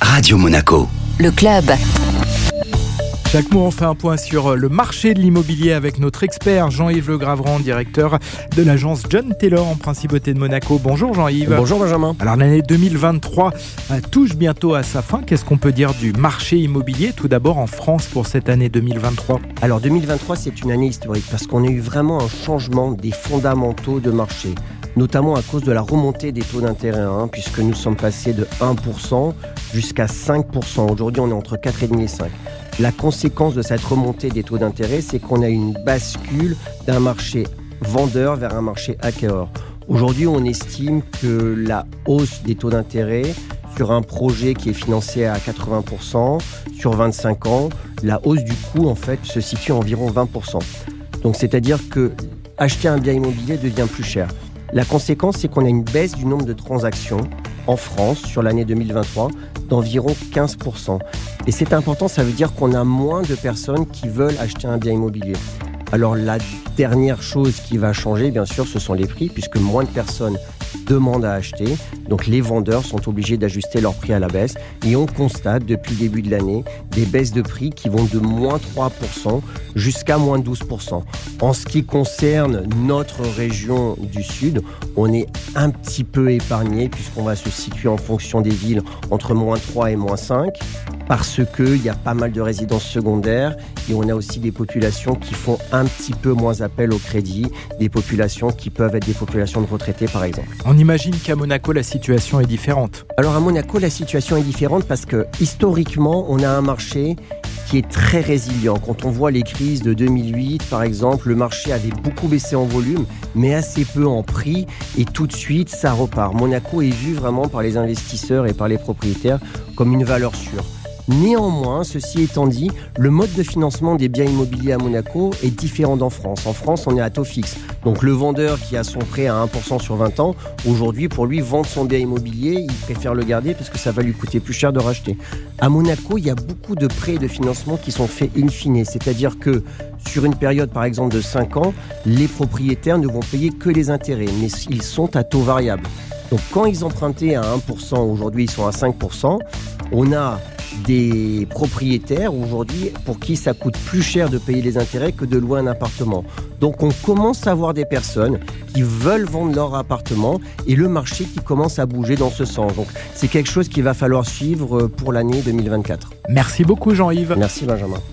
Radio Monaco. Le club. Chaque mois, on fait un point sur le marché de l'immobilier avec notre expert Jean-Yves Le Graverand, directeur de l'agence John Taylor en principauté de Monaco. Bonjour Jean-Yves. Bonjour Benjamin. Alors l'année 2023 euh, touche bientôt à sa fin. Qu'est-ce qu'on peut dire du marché immobilier tout d'abord en France pour cette année 2023 Alors 2023 c'est une année historique parce qu'on a eu vraiment un changement des fondamentaux de marché notamment à cause de la remontée des taux d'intérêt, hein, puisque nous sommes passés de 1% jusqu'à 5%. Aujourd'hui, on est entre 4,5 et 5. La conséquence de cette remontée des taux d'intérêt, c'est qu'on a une bascule d'un marché vendeur vers un marché acquéreur. Aujourd'hui, on estime que la hausse des taux d'intérêt sur un projet qui est financé à 80% sur 25 ans, la hausse du coût en fait se situe à environ 20%. Donc c'est-à-dire que acheter un bien immobilier devient plus cher. La conséquence, c'est qu'on a une baisse du nombre de transactions en France sur l'année 2023 d'environ 15%. Et c'est important, ça veut dire qu'on a moins de personnes qui veulent acheter un bien immobilier. Alors la dernière chose qui va changer, bien sûr, ce sont les prix, puisque moins de personnes demandent à acheter. Donc les vendeurs sont obligés d'ajuster leur prix à la baisse. Et on constate depuis le début de l'année des baisses de prix qui vont de moins 3% jusqu'à moins 12%. En ce qui concerne notre région du Sud, on est un petit peu épargné puisqu'on va se situer en fonction des villes entre moins 3 et moins 5 parce qu'il y a pas mal de résidences secondaires et on a aussi des populations qui font un petit peu moins appel au crédit, des populations qui peuvent être des populations de retraités par exemple. On imagine qu'à Monaco la situation est différente. Alors à Monaco la situation est différente parce que historiquement on a un marché qui est très résilient. Quand on voit les crises de 2008, par exemple, le marché avait beaucoup baissé en volume, mais assez peu en prix, et tout de suite, ça repart. Monaco est vu vraiment par les investisseurs et par les propriétaires comme une valeur sûre. Néanmoins, ceci étant dit, le mode de financement des biens immobiliers à Monaco est différent d'en France. En France, on est à taux fixe. Donc le vendeur qui a son prêt à 1% sur 20 ans, aujourd'hui, pour lui, vendre son bien immobilier, il préfère le garder parce que ça va lui coûter plus cher de racheter. À Monaco, il y a beaucoup de prêts de financement qui sont faits in fine. C'est-à-dire que sur une période, par exemple, de 5 ans, les propriétaires ne vont payer que les intérêts, mais ils sont à taux variable. Donc quand ils empruntaient à 1%, aujourd'hui ils sont à 5%, on a des propriétaires aujourd'hui pour qui ça coûte plus cher de payer les intérêts que de louer un appartement. Donc on commence à voir des personnes qui veulent vendre leur appartement et le marché qui commence à bouger dans ce sens. Donc c'est quelque chose qu'il va falloir suivre pour l'année 2024. Merci beaucoup Jean-Yves. Merci Benjamin.